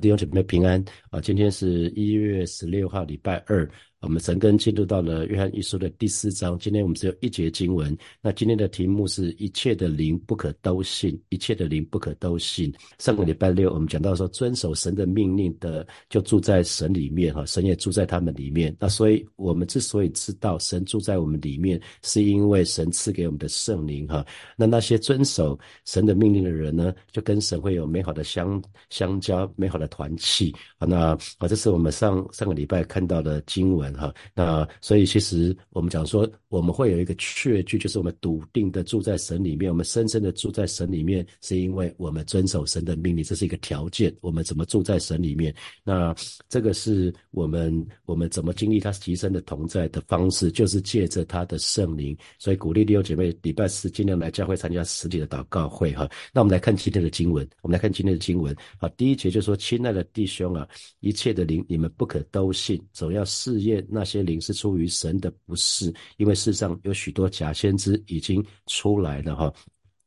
弟兄姊妹平安啊！今天是一月十六号，礼拜二。我们神根进入到了约翰一书的第四章。今天我们只有一节经文。那今天的题目是一切的灵不可都信，一切的灵不可都信。上个礼拜六我们讲到说，遵守神的命令的就住在神里面哈，神也住在他们里面。那所以我们之所以知道神住在我们里面，是因为神赐给我们的圣灵哈。那那些遵守神的命令的人呢，就跟神会有美好的相相交，美好的团契啊。那啊，这是我们上上个礼拜看到的经文。哈，那所以其实我们讲说，我们会有一个确据，就是我们笃定的住在神里面，我们深深的住在神里面，是因为我们遵守神的命令，这是一个条件。我们怎么住在神里面？那这个是我们我们怎么经历他提升的同在的方式，就是借着他的圣灵。所以鼓励弟兄姐妹礼拜四尽量来教会参加实体的祷告会哈。那我们来看今天的经文，我们来看今天的经文。啊，第一节就说：“亲爱的弟兄啊，一切的灵你们不可都信，总要试验。”那些灵是出于神的，不是，因为世上有许多假先知已经出来了哈。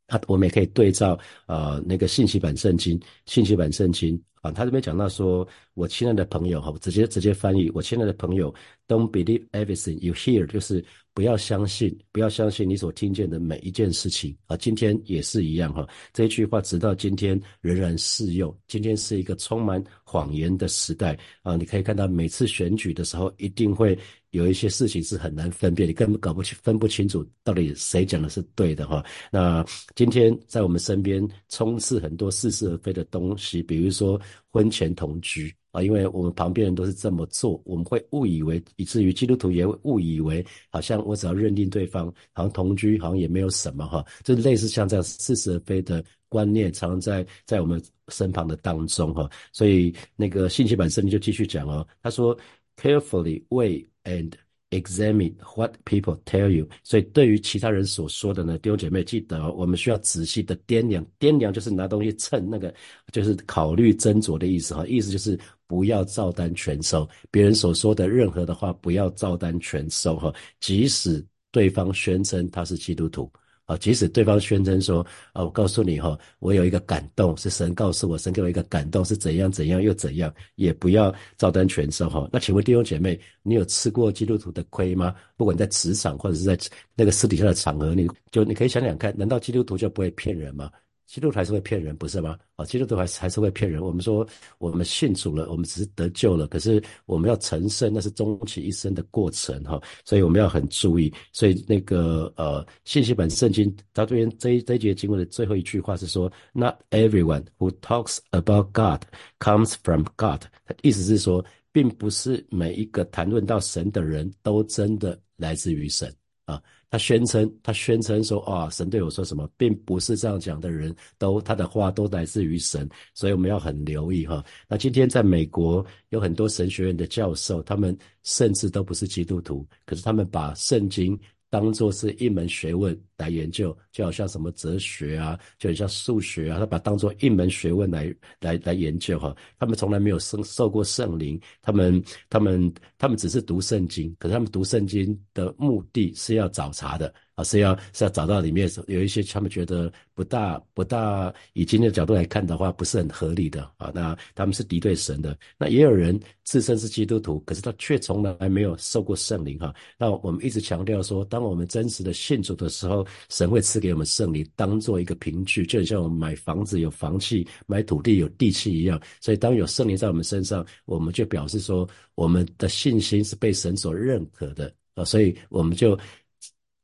那我们也可以对照呃那个信息版圣经，信息版圣经啊，他这边讲到说，我亲爱的朋友哈，直接直接翻译，我亲爱的朋友，Don't believe everything you hear，就是不要相信，不要相信你所听见的每一件事情啊。今天也是一样哈，这句话直到今天仍然适用。今天是一个充满谎言的时代啊，你可以看到每次选举的时候，一定会。有一些事情是很难分辨，你根本搞不清、分不清楚到底谁讲的是对的哈。那今天在我们身边充斥很多似是而非的东西，比如说婚前同居啊，因为我们旁边人都是这么做，我们会误以为，以至于基督徒也会误以为，好像我只要认定对方，好像同居好像也没有什么哈。就类似像这样似是而非的观念，常在在我们身旁的当中哈。所以那个信息版圣经就继续讲哦，他说：“Carefully weigh。” And examine what people tell you。所以对于其他人所说的呢，弟兄姐妹记得，哦我们需要仔细的掂量。掂量就是拿东西称，那个就是考虑斟酌的意思哈。意思就是不要照单全收，别人所说的任何的话，不要照单全收哈。即使对方宣称他是基督徒。啊，即使对方宣称说，啊，我告诉你哈，我有一个感动，是神告诉我，神给我一个感动，是怎样怎样又怎样，也不要照单全收哈。那请问弟兄姐妹，你有吃过基督徒的亏吗？不管在职场或者是在那个私底下的场合，你就你可以想想看，难道基督徒就不会骗人吗？基督徒还是会骗人，不是吗？啊，基督徒还是还是会骗人。我们说我们信主了，我们只是得救了，可是我们要成圣，那是终其一生的过程哈。所以我们要很注意。所以那个呃，信息本圣经到这边这一这节经文的最后一句话是说，Not everyone who talks about God comes from God。意思是说，并不是每一个谈论到神的人都真的来自于神啊。他宣称，他宣称说，啊，神对我说什么，并不是这样讲的人都，他的话都来自于神，所以我们要很留意哈。那今天在美国有很多神学院的教授，他们甚至都不是基督徒，可是他们把圣经。当做是一门学问来研究，就好像什么哲学啊，就很像数学啊，他把当做一门学问来来来研究哈。他们从来没有受受过圣灵，他们他们他们只是读圣经，可是他们读圣经的目的是要找茬的。啊，是要是要找到里面有一些他们觉得不大不大，以今天的角度来看的话，不是很合理的啊。那他们是敌对神的。那也有人自称是基督徒，可是他却从来没有受过圣灵哈。那我们一直强调说，当我们真实的信主的时候，神会赐给我们圣灵，当做一个凭据，就很像我们买房子有房契，买土地有地契一样。所以当有圣灵在我们身上，我们就表示说，我们的信心是被神所认可的啊。所以我们就。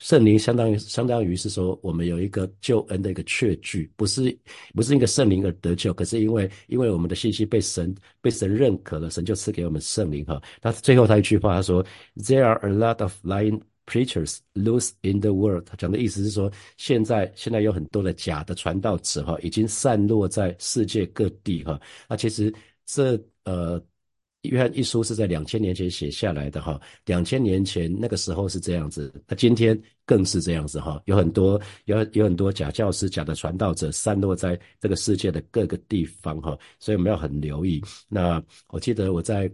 圣灵相当于相当于是说，我们有一个救恩的一个确据，不是不是一个圣灵而得救，可是因为因为我们的信息被神被神认可了，神就赐给我们圣灵哈。那最后他一句话他说，There are a lot of lying preachers loose in the world。他讲的意思是说，现在现在有很多的假的传道者哈，已经散落在世界各地哈。那其实这呃。约翰一书是在两千年前写下来的哈，两千年前那个时候是这样子，那今天更是这样子哈，有很多有有很多假教师、假的传道者散落在这个世界的各个地方哈，所以我们要很留意。那我记得我在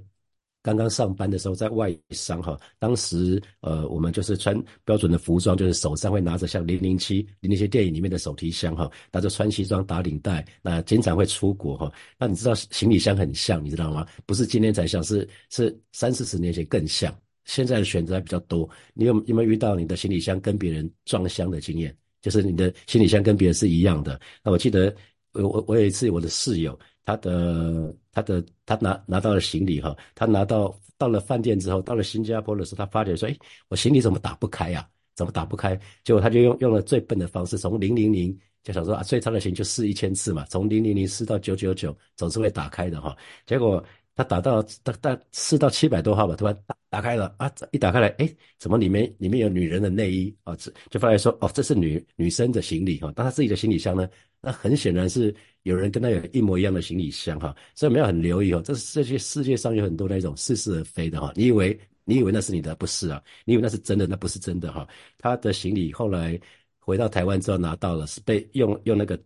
刚刚上班的时候在外商哈，当时呃我们就是穿标准的服装，就是手上会拿着像零零七零零七电影里面的手提箱哈，拿着穿西装打领带，那经常会出国哈。那你知道行李箱很像，你知道吗？不是今天才像，是是三四十年前更像。现在的选择还比较多，你有有没有遇到你的行李箱跟别人撞箱的经验？就是你的行李箱跟别人是一样的。那我记得我我我有一次我的室友，他的他的他拿拿到了行李哈，他拿到到了饭店之后，到了新加坡的时候，他发觉说，哎，我行李怎么打不开呀？怎么打不开？结果他就用用了最笨的方式，从零零零就想说啊，最差的行就试一千次嘛，从零零零试到九九九，总是会打开的哈。结果。他打到大大试到七百多号吧，突然打打开了啊！一打开来，哎，怎么里面里面有女人的内衣啊？这就发现说，哦，这是女女生的行李哈。但他自己的行李箱呢，那很显然是有人跟他有一模一样的行李箱哈。所以没有很留意哦，这这些世界上有很多那种似是而非的哈。你以为你以为那是你的，不是啊？你以为那是真的，那不是真的哈。他的行李后来回到台湾之后拿到了，是被用用那个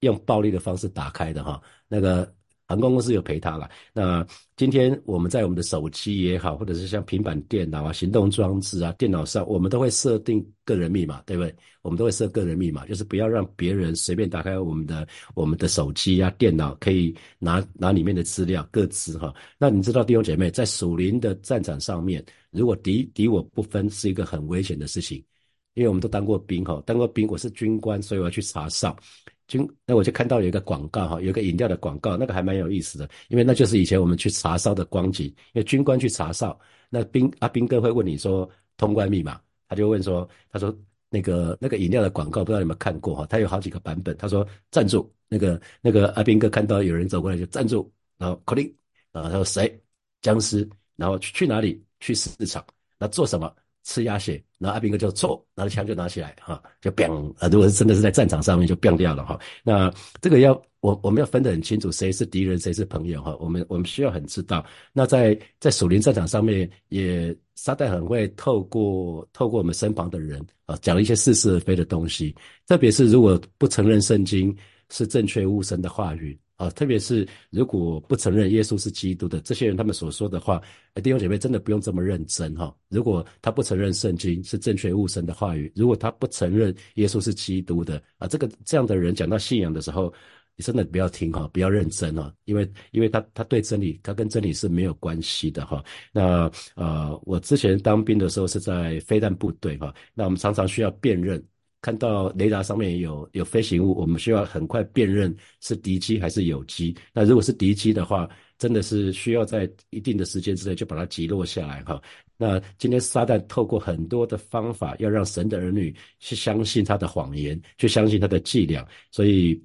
用暴力的方式打开的哈。那个。航空公司有赔他了。那今天我们在我们的手机也好，或者是像平板电脑啊、行动装置啊、电脑上，我们都会设定个人密码，对不对？我们都会设个人密码，就是不要让别人随便打开我们的我们的手机啊、电脑，可以拿拿里面的资料、各自哈。那你知道弟兄姐妹，在属灵的战场上面，如果敌敌我不分，是一个很危险的事情，因为我们都当过兵哈，当过兵，我是军官，所以我要去查哨。军，那我就看到有一个广告哈，有个饮料的广告，那个还蛮有意思的，因为那就是以前我们去查哨的光景。因为军官去查哨，那兵阿兵哥会问你说通关密码，他就问说，他说那个那个饮料的广告不知道有没有看过哈，他有好几个版本。他说站住，那个那个阿兵哥看到有人走过来就站住，然后口令，然后他说谁？僵尸，然后去去哪里？去市场，那做什么？吃鸭血，然后阿兵哥就错，拿着枪就拿起来，哈，就 bang 啊！如果是真的是在战场上面，就 bang 掉了，哈。那这个要我我们要分得很清楚，谁是敌人，谁是朋友，哈。我们我们需要很知道。那在在属灵战场上面，也撒旦很会透过透过我们身旁的人啊，讲一些似是而非的东西，特别是如果不承认圣经是正确无神的话语。啊，特别是如果不承认耶稣是基督的这些人，他们所说的话，弟兄姐妹真的不用这么认真哈。如果他不承认圣经是正确悟神的话语，如果他不承认耶稣是基督的啊，这个这样的人讲到信仰的时候，你真的不要听哈，不要认真哈，因为因为他他对真理，他跟真理是没有关系的哈。那呃，我之前当兵的时候是在飞弹部队哈，那我们常常需要辨认。看到雷达上面有有飞行物，我们需要很快辨认是敌机还是友机。那如果是敌机的话，真的是需要在一定的时间之内就把它击落下来哈。那今天撒旦透过很多的方法，要让神的儿女去相信他的谎言，去相信他的伎俩。所以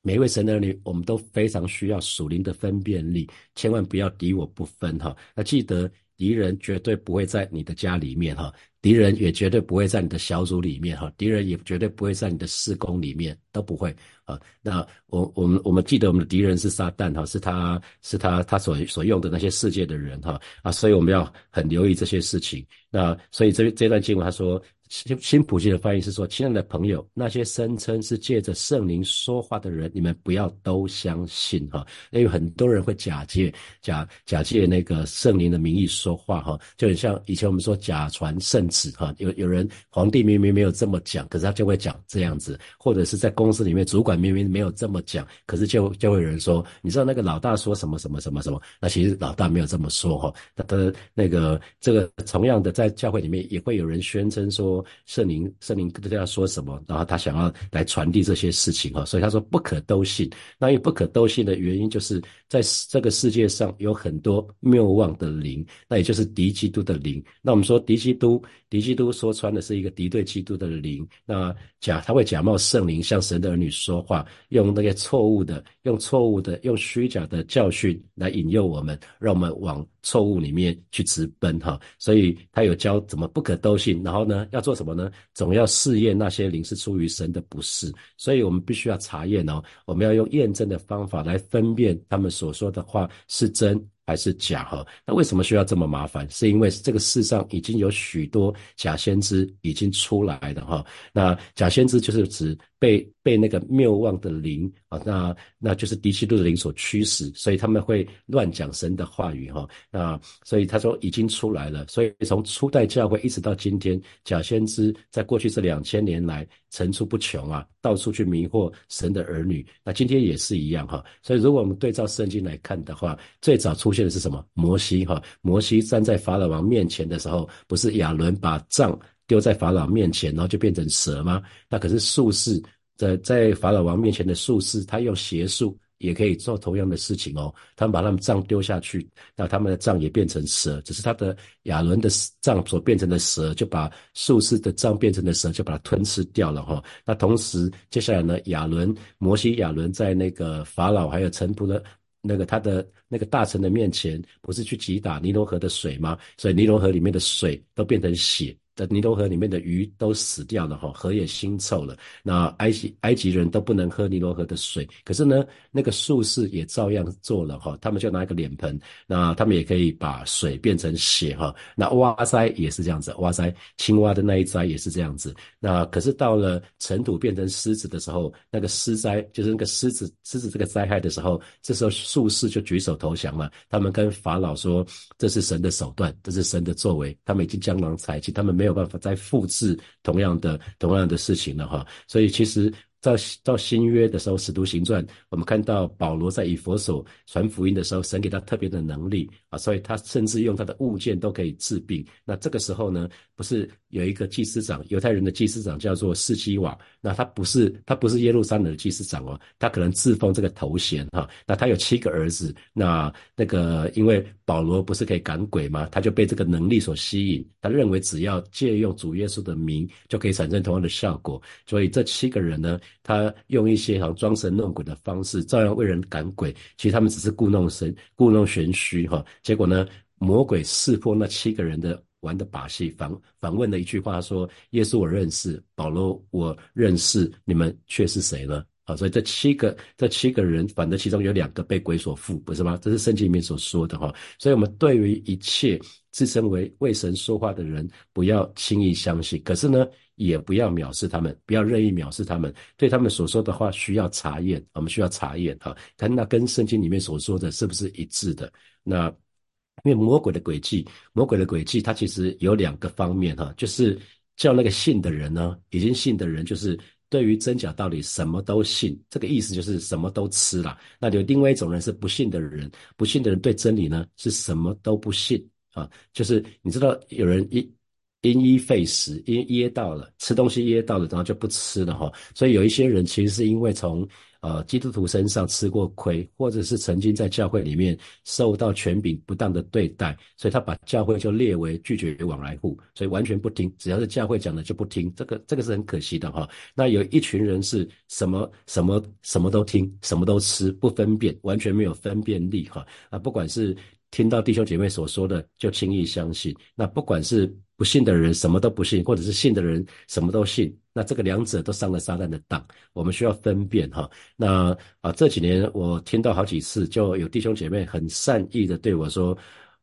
每一位神的儿女，我们都非常需要属灵的分辨力，千万不要敌我不分哈。那记得敌人绝对不会在你的家里面哈。敌人也绝对不会在你的小组里面哈，敌人也绝对不会在你的施工里面，都不会啊。那我我们我们记得我们的敌人是撒旦哈，是他是他他所所用的那些世界的人哈啊，所以我们要很留意这些事情。那所以这这段经文他说。新新普济的翻译是说：“亲爱的朋友，那些声称是借着圣灵说话的人，你们不要都相信哈，因为很多人会假借假假借那个圣灵的名义说话哈，就很像以前我们说假传圣旨哈，有有人皇帝明明没有这么讲，可是他就会讲这样子，或者是在公司里面主管明明没有这么讲，可是就就会有人说，你知道那个老大说什么什么什么什么，那其实老大没有这么说哈，他的那个这个同样的在教会里面也会有人宣称说。”圣灵，圣灵跟大家说什么？然后他想要来传递这些事情哈，所以他说不可都信。那因为不可都信的原因，就是在这个世界上有很多谬妄的灵，那也就是敌基督的灵。那我们说敌基督，敌基督说穿的是一个敌对基督的灵。那假他会假冒圣灵向神的儿女说话，用那些错误的、用错误的、用虚假的教训来引诱我们，让我们往错误里面去直奔哈。所以他有教怎么不可都信，然后呢要做。做什么呢？总要试验那些灵是出于神的不是，所以我们必须要查验哦。我们要用验证的方法来分辨他们所说的话是真还是假哈。那为什么需要这么麻烦？是因为这个世上已经有许多假先知已经出来的哈。那假先知就是指被被那个谬妄的灵啊，那那就是敌基督的灵所驱使，所以他们会乱讲神的话语哈。那所以他说已经出来了，所以从初代教会一直到今天，假先知在过去这两千年来层出不穷啊，到处去迷惑神的儿女。那今天也是一样哈。所以如果我们对照圣经来看的话，最早出现的是什么？摩西哈，摩西站在法老王面前的时候，不是亚伦把杖丢在法老面前，然后就变成蛇吗？那可是术士。在在法老王面前的术士，他用邪术也可以做同样的事情哦。他们把他们杖丢下去，那他们的杖也变成蛇，只是他的亚伦的杖所变成的蛇，就把术士的杖变成的蛇，就把它吞吃掉了哈。那同时，接下来呢，亚伦、摩西、亚伦在那个法老还有臣仆的那个他的那个大臣的面前，不是去击打尼罗河的水吗？所以尼罗河里面的水都变成血。的尼罗河里面的鱼都死掉了哈，河也腥臭了。那埃及埃及人都不能喝尼罗河的水，可是呢，那个术士也照样做了哈。他们就拿一个脸盆，那他们也可以把水变成血哈。那蛙腮也是这样子，蛙腮青蛙的那一灾也是这样子。那可是到了尘土变成狮子的时候，那个狮灾就是那个狮子狮子这个灾害的时候，这时候术士就举手投降了。他们跟法老说：“这是神的手段，这是神的作为。”他们已经江郎才尽，他们没有办法再复制同样的同样的事情了哈，所以其实。到到新约的时候，《使徒行传》，我们看到保罗在以佛所传福音的时候，神给他特别的能力啊，所以他甚至用他的物件都可以治病。那这个时候呢，不是有一个祭司长，犹太人的祭司长叫做士基瓦，那他不是他不是耶路撒冷的祭司长哦，他可能自封这个头衔哈。那他有七个儿子，那那个因为保罗不是可以赶鬼吗？他就被这个能力所吸引，他认为只要借用主耶稣的名，就可以产生同样的效果。所以这七个人呢。他用一些好装神弄鬼的方式，照样为人赶鬼。其实他们只是故弄神、故弄玄虚哈。结果呢，魔鬼识破那七个人的玩的把戏，反反问了一句话说：“耶稣我认识，保罗我认识，你们却是谁呢？”啊，所以这七个这七个人，反正其中有两个被鬼所附，不是吗？这是圣经里面所说的哈。所以我们对于一切自称为为神说话的人，不要轻易相信。可是呢？也不要藐视他们，不要任意藐视他们。对他们所说的话需要查验，我们需要查验哈，看那跟圣经里面所说的是不是一致的。那因为魔鬼的诡计，魔鬼的诡计，它其实有两个方面哈，就是叫那个信的人呢，已经信的人，就是对于真假到底什么都信，这个意思就是什么都吃了。那有另外一种人是不信的人，不信的人对真理呢是什么都不信啊，就是你知道有人一。因噎废食，因噎到了，吃东西噎到了，然后就不吃了哈。所以有一些人其实是因为从呃基督徒身上吃过亏，或者是曾经在教会里面受到权柄不当的对待，所以他把教会就列为拒绝往来户，所以完全不听，只要是教会讲的就不听。这个这个是很可惜的哈。那有一群人是什么什么什么都听，什么都吃，不分辨，完全没有分辨力哈。啊，不管是听到弟兄姐妹所说的就轻易相信，那不管是。不信的人什么都不信，或者是信的人什么都信，那这个两者都上了撒旦的当。我们需要分辨哈。那啊，这几年我听到好几次，就有弟兄姐妹很善意的对我说：“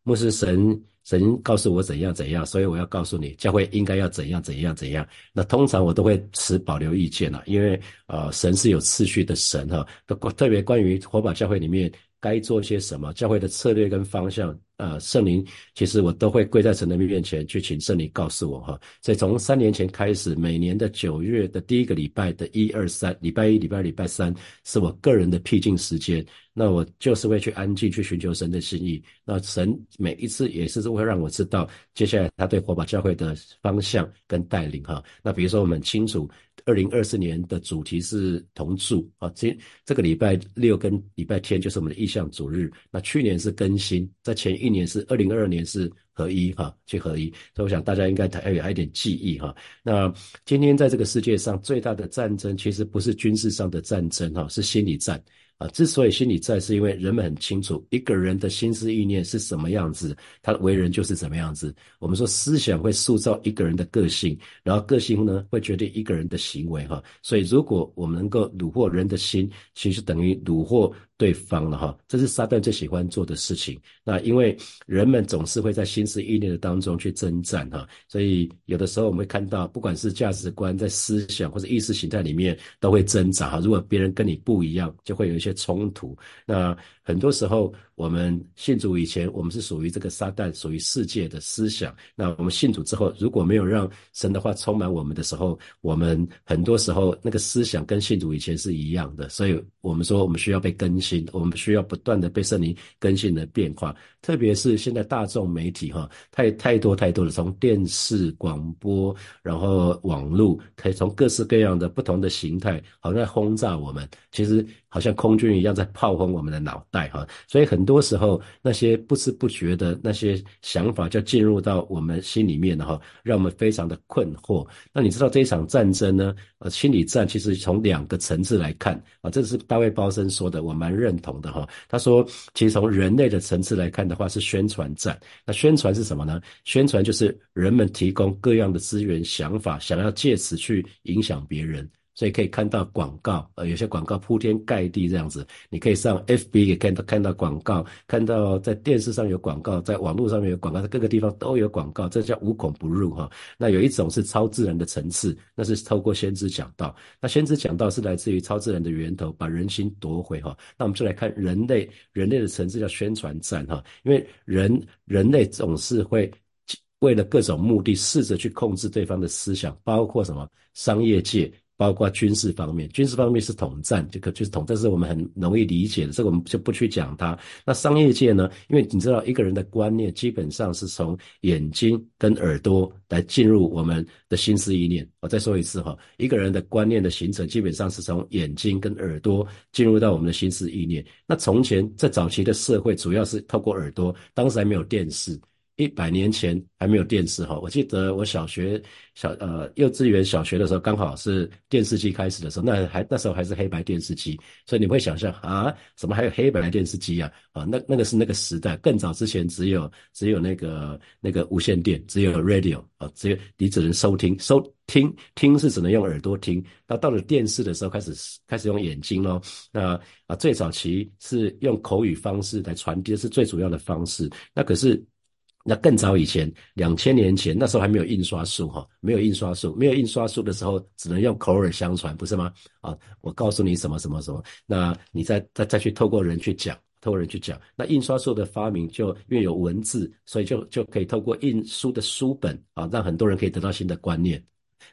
牧师，神神告诉我怎样怎样，所以我要告诉你，教会应该要怎样怎样怎样。”那通常我都会持保留意见了，因为啊，神是有次序的神哈。特别关于火把教会里面该做些什么，教会的策略跟方向。呃，圣灵其实我都会跪在神的面前去请圣灵告诉我哈。所以从三年前开始，每年的九月的第一个礼拜的一二三，礼拜一、礼拜二、礼拜三是我个人的僻静时间。那我就是会去安静去寻求神的心意。那神每一次也是会让我知道接下来他对火把教会的方向跟带领哈。那比如说我们清楚。二零二四年的主题是同住啊，今这个礼拜六跟礼拜天就是我们的意向主日。那去年是更新，在前一年是二零二二年是合一哈，去合一。所以我想大家应该还有一点记忆哈。那今天在这个世界上最大的战争，其实不是军事上的战争哈，是心理战。啊，之所以心理战，是因为人们很清楚一个人的心思意念是什么样子，他的为人就是怎么样子。我们说思想会塑造一个人的个性，然后个性呢会决定一个人的行为哈。所以如果我们能够虏获人的心，其实等于虏获对方了哈，这是沙旦最喜欢做的事情。那因为人们总是会在心思意念的当中去征战哈，所以有的时候我们会看到，不管是价值观在思想或者意识形态里面都会挣扎哈。如果别人跟你不一样，就会有一些冲突。那很多时候我们信主以前，我们是属于这个撒旦，属于世界的思想。那我们信主之后，如果没有让神的话充满我们的时候，我们很多时候那个思想跟信主以前是一样的。所以我们说，我们需要被更新，我们需要不断的被圣灵更新的变化。特别是现在大众媒体哈，太太多太多的，从电视、广播，然后网络，可以从各式各样的不同的形态，好像在轰炸我们。其实好像空军一样在炮轰我们的脑袋哈。所以很多时候那些不知不觉的那些想法就进入到我们心里面了哈，让我们非常的困惑。那你知道这一场战争呢？呃，心理战其实从两个层次来看啊，这是大卫包森说的，我蛮认同的哈。他说，其实从人类的层次来看的话，是宣传战。那宣传是什么呢？宣传就是人们提供各样的资源、想法，想要借此去影响别人。所以可以看到广告，呃，有些广告铺天盖地这样子，你可以上 FB 也看到看到广告，看到在电视上有广告，在网络上面有广告，在各个地方都有广告，这叫无孔不入哈。那有一种是超自然的层次，那是透过先知讲道，那先知讲道是来自于超自然的源头，把人心夺回哈。那我们就来看人类，人类的层次叫宣传战哈，因为人人类总是会为了各种目的试着去控制对方的思想，包括什么商业界。包括军事方面，军事方面是统战，这个就是统战，是我们很容易理解的，这个我们就不去讲它。那商业界呢？因为你知道，一个人的观念基本上是从眼睛跟耳朵来进入我们的心思意念。我再说一次哈，一个人的观念的形成，基本上是从眼睛跟耳朵进入到我们的心思意念。那从前在早期的社会，主要是透过耳朵，当时还没有电视。一百年前还没有电视哈，我记得我小学小呃幼稚园小学的时候，刚好是电视机开始的时候，那还那时候还是黑白电视机，所以你会想象啊，怎么还有黑白电视机啊？啊，那那个是那个时代，更早之前只有只有那个那个无线电，只有 radio 啊，只有你只能收听收听听是只能用耳朵听，那到了电视的时候开始开始用眼睛咯。那啊最早期是用口语方式来传递是最主要的方式，那可是。那更早以前，两千年前，那时候还没有印刷术哈，没有印刷术，没有印刷术的时候，只能用口耳相传，不是吗？啊，我告诉你什么什么什么，那你再再再去透过人去讲，透过人去讲。那印刷术的发明，就因为有文字，所以就就可以透过印书的书本啊，让很多人可以得到新的观念。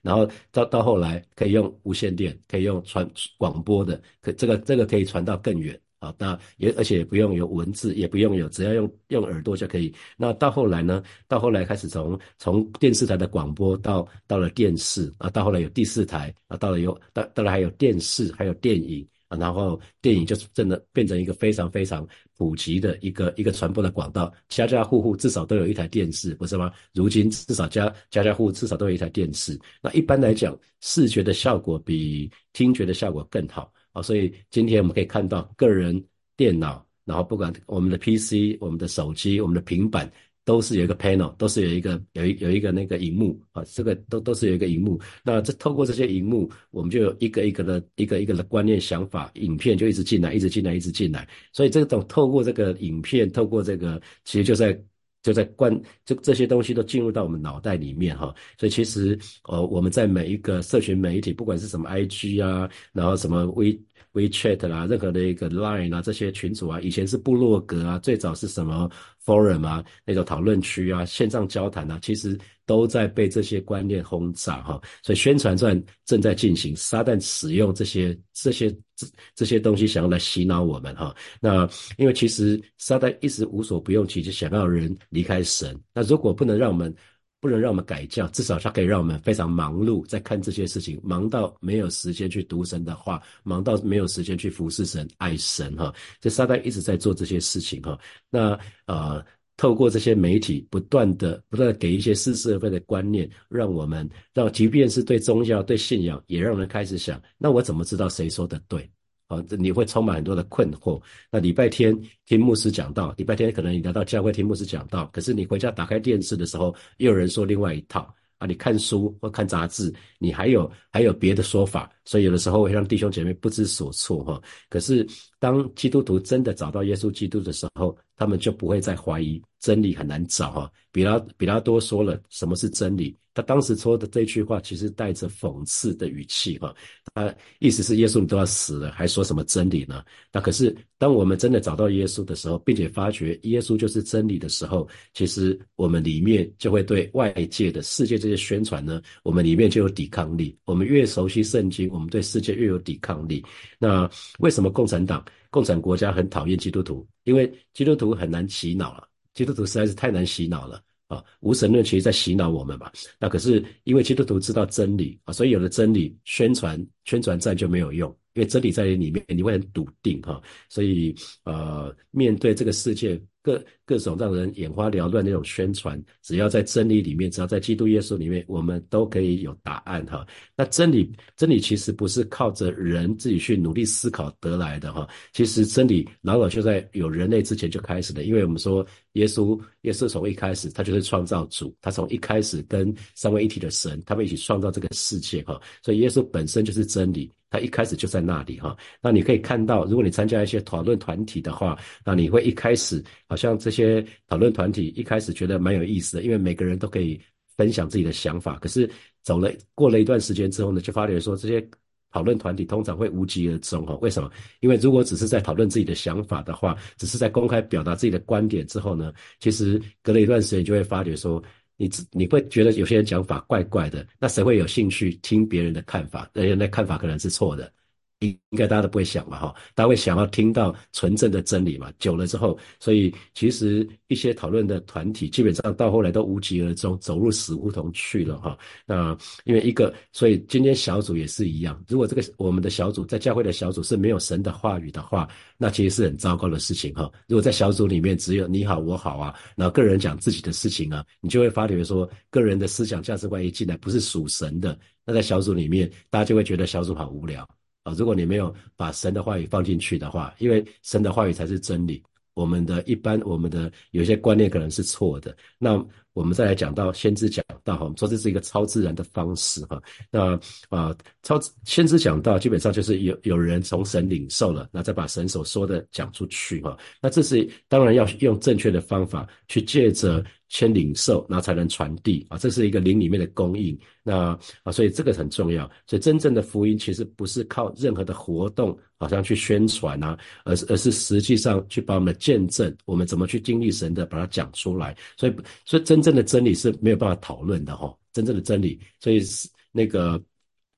然后到到后来，可以用无线电，可以用传广播的，可这个这个可以传到更远。啊，那也而且也不用有文字，也不用有，只要用用耳朵就可以。那到后来呢？到后来开始从从电视台的广播到到了电视啊，到后来有第四台啊，到了有到到了还有电视，还有电影啊，然后电影就真的变成一个非常非常普及的一个一个传播的管道，家家户户至少都有一台电视，不是吗？如今至少家家家户户至少都有一台电视。那一般来讲，视觉的效果比听觉的效果更好。啊，所以今天我们可以看到，个人电脑，然后不管我们的 PC、我们的手机、我们的平板，都是有一个 panel，都是有一个有一有一个那个荧幕啊，这个都都是有一个荧幕。那这透过这些荧幕，我们就有一个一个的一个一个的观念、想法、影片就一直进来，一直进来，一直进来。所以这种透过这个影片，透过这个，其实就在就在灌这这些东西都进入到我们脑袋里面哈。所以其实呃，我们在每一个社群媒体，不管是什么 IG 啊，然后什么微 WeChat 啦，任何的一个 Line 啊，这些群组啊，以前是部落格啊，最早是什么 Forum 啊，那种讨论区啊，线上交谈啊，其实都在被这些观念轰炸哈。所以宣传战正在进行，撒旦使用这些这些这这些东西，想要来洗脑我们哈。那因为其实撒旦一直无所不用其极，想要人离开神。那如果不能让我们不能让我们改教，至少它可以让我们非常忙碌，在看这些事情，忙到没有时间去读神的话，忙到没有时间去服侍神、爱神哈。这撒旦一直在做这些事情哈。那呃，透过这些媒体，不断的、不断的给一些似是而非的观念，让我们让，即便是对宗教、对信仰，也让人开始想：那我怎么知道谁说的对？啊，这你会充满很多的困惑。那礼拜天听牧师讲道，礼拜天可能你来到教会听牧师讲道，可是你回家打开电视的时候，又有人说另外一套。啊，你看书或看杂志，你还有还有别的说法，所以有的时候会让弟兄姐妹不知所措哈。可是当基督徒真的找到耶稣基督的时候，他们就不会再怀疑真理很难找哈。比拉比拉多说了什么是真理，他当时说的这句话其实带着讽刺的语气哈，他意思是耶稣你都要死了，还说什么真理呢？那可是当我们真的找到耶稣的时候，并且发觉耶稣就是真理的时候，其实我们里面就会对外界的世界。这些宣传呢，我们里面就有抵抗力。我们越熟悉圣经，我们对世界越有抵抗力。那为什么共产党、共产国家很讨厌基督徒？因为基督徒很难洗脑了，基督徒实在是太难洗脑了啊！无神论其实在洗脑我们嘛。那可是因为基督徒知道真理啊，所以有了真理，宣传宣传战就没有用。因为真理在你里面，你会很笃定哈，所以呃，面对这个世界各各种让人眼花缭乱那种宣传，只要在真理里面，只要在基督耶稣里面，我们都可以有答案哈。那真理真理其实不是靠着人自己去努力思考得来的哈，其实真理老早就在有人类之前就开始了，因为我们说耶稣耶稣从一开始他就是创造主，他从一开始跟三位一体的神他们一起创造这个世界哈，所以耶稣本身就是真理。他一开始就在那里哈，那你可以看到，如果你参加一些讨论团体的话，那你会一开始好像这些讨论团体一开始觉得蛮有意思的，因为每个人都可以分享自己的想法。可是走了过了一段时间之后呢，就发觉说这些讨论团体通常会无疾而终哈。为什么？因为如果只是在讨论自己的想法的话，只是在公开表达自己的观点之后呢，其实隔了一段时间就会发觉说。你你会觉得有些人讲法怪怪的，那谁会有兴趣听别人的看法？人家那看法可能是错的。应应该大家都不会想嘛，哈，大家会想要听到纯正的真理嘛。久了之后，所以其实一些讨论的团体，基本上到后来都无疾而终，走入死胡同去了，哈。那因为一个，所以今天小组也是一样。如果这个我们的小组在教会的小组是没有神的话语的话，那其实是很糟糕的事情，哈。如果在小组里面只有你好我好啊，然后个人讲自己的事情啊，你就会发觉说，个人的思想价值观一进来不是属神的，那在小组里面，大家就会觉得小组好无聊。啊，如果你没有把神的话语放进去的话，因为神的话语才是真理。我们的一般，我们的有些观念可能是错的。那我们再来讲到先知讲道哈，我们说这是一个超自然的方式哈。那啊，超先知讲道基本上就是有有人从神领受了，那再把神所说的讲出去哈。那这是当然要用正确的方法去借着。先领受，然后才能传递啊，这是一个灵里面的供应。那啊，所以这个很重要。所以真正的福音其实不是靠任何的活动，好像去宣传啊，而是而是实际上去把我们的见证，我们怎么去经历神的，把它讲出来。所以，所以真正的真理是没有办法讨论的哈。真正的真理，所以是那个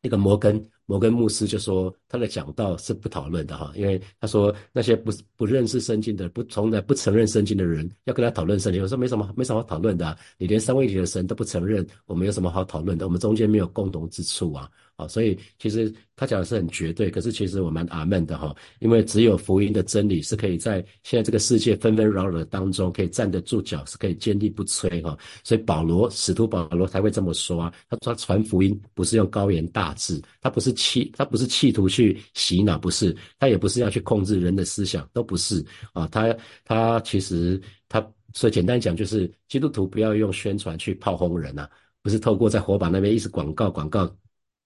那个摩根。摩根牧师就说，他的讲道是不讨论的哈，因为他说那些不不认识圣经的、不从来不承认圣经的人，要跟他讨论圣经，我说没什么没什么好讨论的，你连三位一体的神都不承认，我们有什么好讨论的？我们中间没有共同之处啊。啊，所以其实他讲的是很绝对，可是其实我蛮阿闷的哈，因为只有福音的真理是可以在现在这个世界纷纷扰扰的当中可以站得住脚，是可以坚定不摧哈。所以保罗使徒保罗才会这么说啊，他说传福音不是用高言大志，他不是企他不是企图去洗脑，不是，他也不是要去控制人的思想，都不是啊。他他其实他所以简单讲就是基督徒不要用宣传去炮轰人呐，不是透过在火把那边一直广告广告。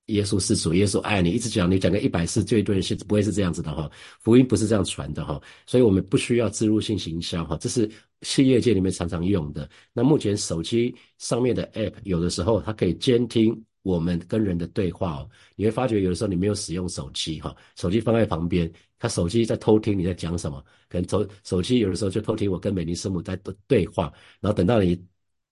耶稣是主，耶稣爱你，一直讲你讲个一百次，就一堆人信，不会是这样子的哈。福音不是这样传的哈，所以我们不需要植入性行销哈，这是企业界里面常常用的。那目前手机上面的 App 有的时候它可以监听我们跟人的对话哦，你会发觉有的时候你没有使用手机哈，手机放在旁边，他手机在偷听你在讲什么，可能手手机有的时候就偷听我跟美林师母在对话，然后等到你。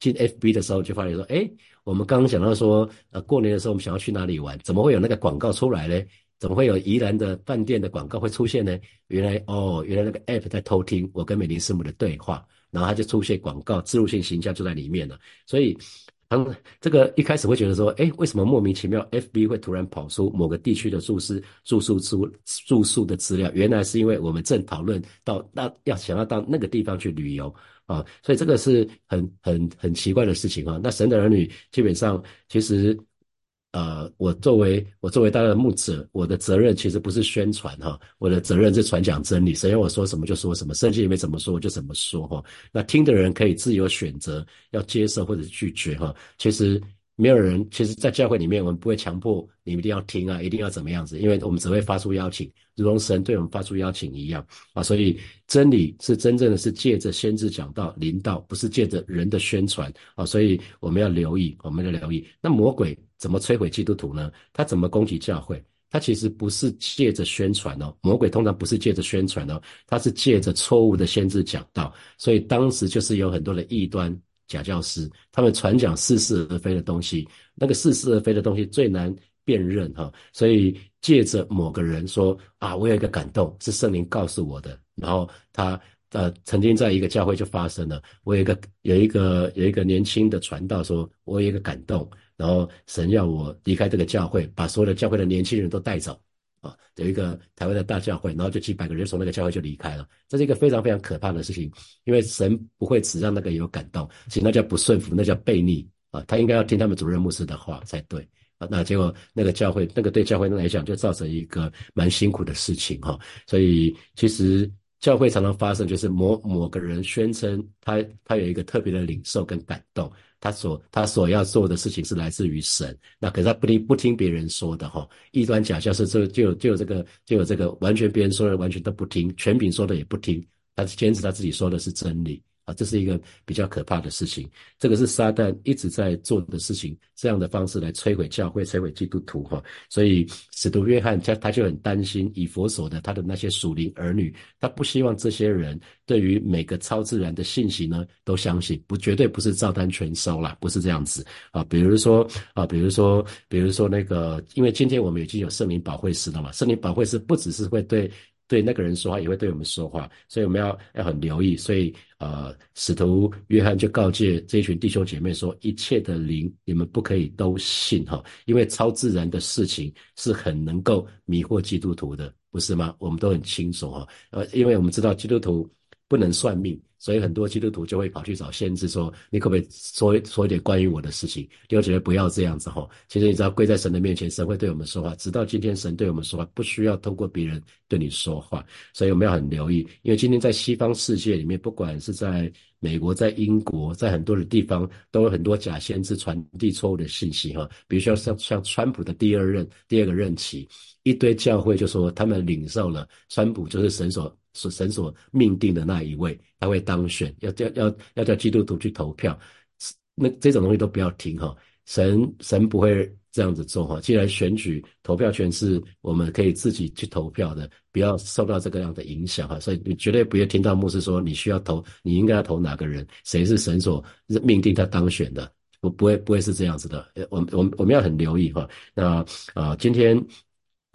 进 FB 的时候就发现说，哎，我们刚刚讲到说，呃，过年的时候我们想要去哪里玩，怎么会有那个广告出来呢？怎么会有宜兰的饭店的广告会出现呢？原来哦，原来那个 App 在偷听我跟美玲师母的对话，然后它就出现广告，植入性形象就在里面了。所以，当这个一开始会觉得说，哎，为什么莫名其妙 FB 会突然跑出某个地区的住宿住宿住住宿的资料？原来是因为我们正讨论到那要想要到那个地方去旅游。啊，所以这个是很很很奇怪的事情啊。那神的儿女基本上，其实，呃，我作为我作为大家的牧者，我的责任其实不是宣传哈，我的责任是传讲真理。神要我说什么就说什么，圣经里面怎么说我就怎么说哈。那听的人可以自由选择要接受或者拒绝哈。其实。没有人，其实，在教会里面，我们不会强迫你们一定要听啊，一定要怎么样子，因为我们只会发出邀请，如同神对我们发出邀请一样啊。所以真理是真正的是借着先知讲道、临道，不是借着人的宣传啊。所以我们要留意，我们要留意。那魔鬼怎么摧毁基督徒呢？他怎么攻击教会？他其实不是借着宣传哦，魔鬼通常不是借着宣传哦，他是借着错误的先知讲道，所以当时就是有很多的异端假教师，他们传讲似是而非的东西，那个似是而非的东西最难辨认哈，所以借着某个人说啊，我有一个感动是圣灵告诉我的，然后他呃曾经在一个教会就发生了，我有一个有一个有一个年轻的传道说，我有一个感动。然后神要我离开这个教会，把所有的教会的年轻人都带走，啊，有一个台湾的大教会，然后就几百个人从那个教会就离开了，这是一个非常非常可怕的事情，因为神不会只让那个有感动，其实那叫不顺服，那叫悖逆啊，他应该要听他们主任牧师的话才对啊，那结果那个教会，那个对教会来讲就造成一个蛮辛苦的事情哈，所以其实教会常常发生就是某某个人宣称他他有一个特别的领受跟感动。他所他所要做的事情是来自于神，那可是他不听不听别人说的哈，一端假教是就就有就有这个就有这个完全别人说的完全都不听，全品说的也不听，他是坚持他自己说的是真理。这是一个比较可怕的事情，这个是撒旦一直在做的事情，这样的方式来摧毁教会、摧毁基督徒哈。所以使徒约翰他他就很担心以佛所的他的那些属灵儿女，他不希望这些人对于每个超自然的信息呢都相信，不绝对不是照单全收啦，不是这样子啊。比如说啊，比如说比如说那个，因为今天我们已经有圣灵保惠师了嘛，圣灵保惠师不只是会对。对那个人说话，也会对我们说话，所以我们要要很留意。所以，呃，使徒约翰就告诫这群弟兄姐妹说：一切的灵，你们不可以都信哈，因为超自然的事情是很能够迷惑基督徒的，不是吗？我们都很清楚哈，呃，因为我们知道基督徒不能算命。所以很多基督徒就会跑去找先知说：“你可不可以说说一点关于我的事情？”弟兄姐妹不要这样子哈。其实你知道，跪在神的面前，神会对我们说话。直到今天，神对我们说话，不需要通过别人对你说话。所以我们要很留意，因为今天在西方世界里面，不管是在美国、在英国、在很多的地方，都有很多假先知传递错误的信息哈。比如说像像川普的第二任、第二个任期，一堆教会就说他们领受了川普就是神所。是神所命定的那一位，他会当选，要叫要要叫基督徒去投票，那这种东西都不要听哈，神神不会这样子做哈。既然选举投票权是我们可以自己去投票的，不要受到这个样的影响哈。所以你绝对不要听到牧师说你需要投，你应该要投哪个人，谁是神所命定他当选的，不不会不会是这样子的。我我我们要很留意哈。那啊，今天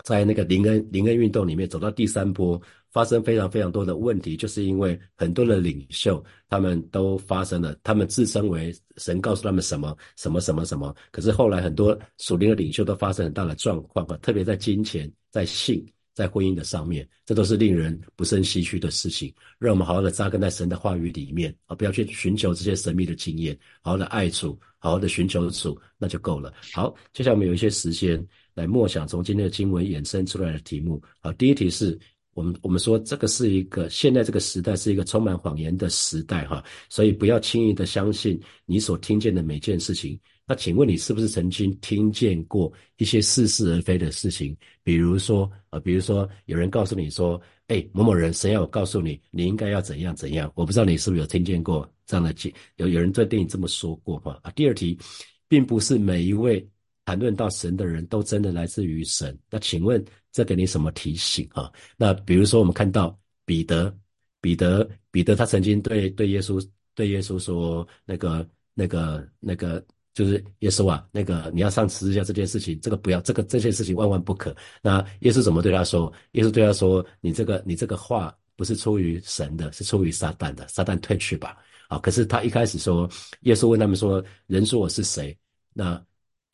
在那个灵恩灵恩运动里面走到第三波。发生非常非常多的问题，就是因为很多的领袖他们都发生了，他们自称为神告诉他们什么什么什么什么，可是后来很多属灵的领袖都发生很大的状况啊，特别在金钱、在性、在婚姻的上面，这都是令人不胜唏嘘的事情。让我们好好的扎根在神的话语里面啊，不要去寻求这些神秘的经验，好好的爱主，好好的寻求主，那就够了。好，接下来我们有一些时间来默想从今天的经文衍生出来的题目。好，第一题是。我们我们说这个是一个现在这个时代是一个充满谎言的时代哈，所以不要轻易的相信你所听见的每件事情。那请问你是不是曾经听见过一些似是而非的事情？比如说啊，比如说有人告诉你说，哎，某某人神要我告诉你，你应该要怎样怎样。我不知道你是不是有听见过这样的有有人在对你这么说过哈啊。第二题，并不是每一位谈论到神的人都真的来自于神。那请问？这给你什么提醒啊？那比如说，我们看到彼得，彼得，彼得，他曾经对对耶稣对耶稣说：“那个、那个、那个，就是耶稣啊，那个你要上十字架这件事情，这个不要，这个这件事情万万不可。”那耶稣怎么对他说？耶稣对他说：“你这个你这个话不是出于神的，是出于撒旦的。撒旦退去吧。”啊，可是他一开始说，耶稣问他们说：“人说我是谁？”那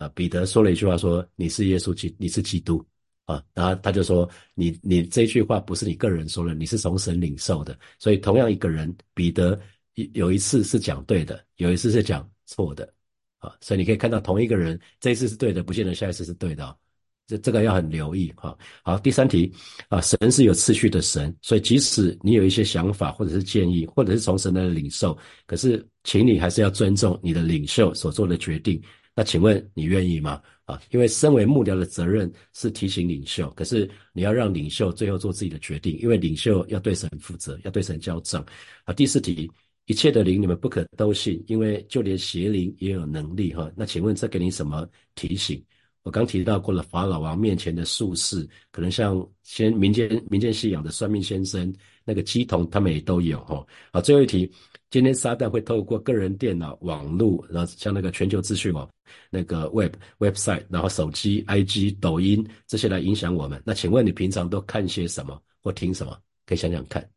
啊，彼得说了一句话说：“你是耶稣基，你是基督。”啊，然后他就说：“你你这句话不是你个人说的，你是从神领受的。所以同样一个人，彼得有一次是讲对的，有一次是讲错的。啊，所以你可以看到同一个人这一次是对的，不见得下一次是对的。这这个要很留意。哈，好，第三题啊，神是有次序的神，所以即使你有一些想法或者是建议，或者是从神的领受，可是请你还是要尊重你的领袖所做的决定。”那请问你愿意吗？啊，因为身为幕僚的责任是提醒领袖，可是你要让领袖最后做自己的决定，因为领袖要对神负责，要对神交账。啊，第四题，一切的灵你们不可都信，因为就连邪灵也有能力哈。那请问这给你什么提醒？我刚提到过了，法老王面前的术士，可能像先民间民间信仰的算命先生，那个鸡童他们也都有哈。好，最后一题。今天撒旦会透过个人电脑、网络，然后像那个全球资讯网、那个 web website，然后手机、IG、抖音这些来影响我们。那请问你平常都看些什么或听什么？可以想想看。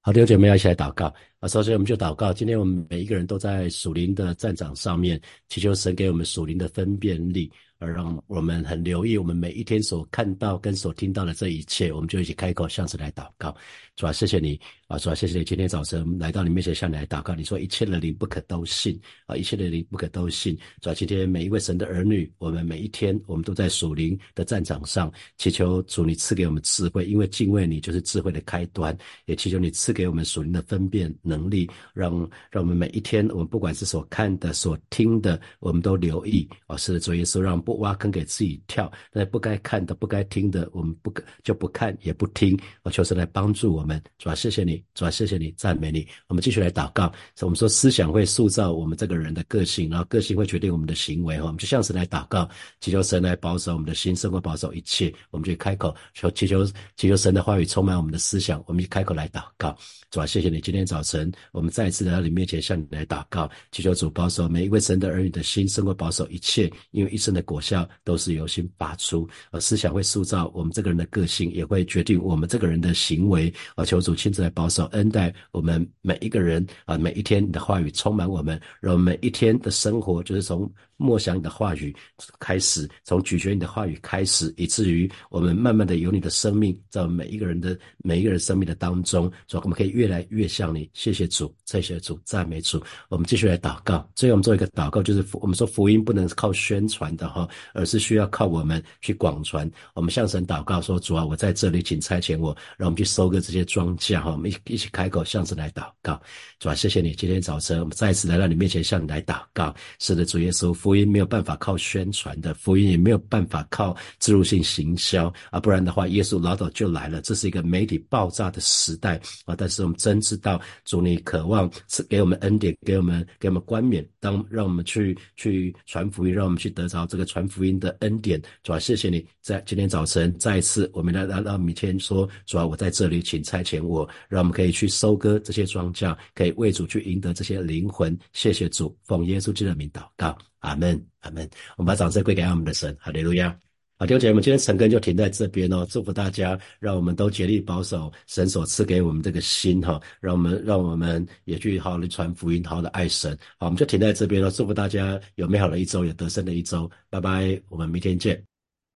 好，弟兄姐妹要一起来祷告啊！首先我们就祷告，今天我们每一个人都在属灵的战场上面，祈求神给我们属灵的分辨力。而让我们很留意我们每一天所看到跟所听到的这一切，我们就一起开口向神来祷告。主啊，谢谢你啊！主啊，谢谢你今天早晨来到你面前向你来祷告。你说一切的灵不可都信啊，一切的灵不可都信。主啊，今天每一位神的儿女，我们每一天我们都在属灵的战场上，祈求主你赐给我们智慧，因为敬畏你就是智慧的开端。也祈求你赐给我们属灵的分辨能力，让让我们每一天我们不管是所看的、所听的，我们都留意啊！是的，主耶稣让。不挖坑给自己跳，那不该看的、不该听的，我们不就不看也不听。我求神来帮助我们，主要谢谢你，主要谢谢你，赞美你。我们继续来祷告。我们说思想会塑造我们这个人的个性，然后个性会决定我们的行为。哈，我们就向神来祷告，祈求神来保守我们的心，生活保守一切。我们就开口求，祈求祈求神的话语充满我们的思想。我们就开口来祷告，主要谢谢你。今天早晨，我们再一次来到你面前，向你来祷告，祈求主保守每一位神的儿女的心，生活保守一切，因为一生的果。效都是由心发出，而思想会塑造我们这个人的个性，也会决定我们这个人的行为。而求主亲自来保守恩待我们每一个人啊！每一天你的话语充满我们，让我们每一天的生活就是从默想你的话语开始，从咀嚼你的话语开始，以至于我们慢慢的有你的生命在我们每一个人的每一个人生命的当中，所以我们可以越来越像你。谢谢主，谢谢主，赞美主。我们继续来祷告。最后我们做一个祷告，就是我们说福音不能靠宣传的哈。而是需要靠我们去广传。我们向神祷告说：“主啊，我在这里，请差遣我，让我们去收割这些庄稼。”哈，我们一一起开口向神来祷告。主啊，谢谢你，今天早晨我们再次来到你面前向你来祷告。是的，主耶稣，福音没有办法靠宣传的，福音也没有办法靠植入性行销啊，不然的话，耶稣老早就来了。这是一个媒体爆炸的时代啊！但是我们真知道，主你渴望赐给我们恩典，给我们给我们冠冕，当让我们去去传福音，让我们去得着这个传福音的恩典。主啊，谢谢你在今天早晨再一次，我们来来到明天说，主啊，我在这里，请差遣我，让我们可以去收割这些庄稼，可以为主去赢得这些灵魂。谢谢主，奉耶稣基督的名祷告，阿门，阿门。我们把掌声归给我们的神，哈利路亚。好，弟兄姐妹们，今天晨更就停在这边哦。祝福大家，让我们都竭力保守神所赐给我们这个心哈，让我们让我们也去好好的传福音，好好的爱神。好，我们就停在这边了。祝福大家有美好的一周，有得胜的一周。拜拜，我们明天见。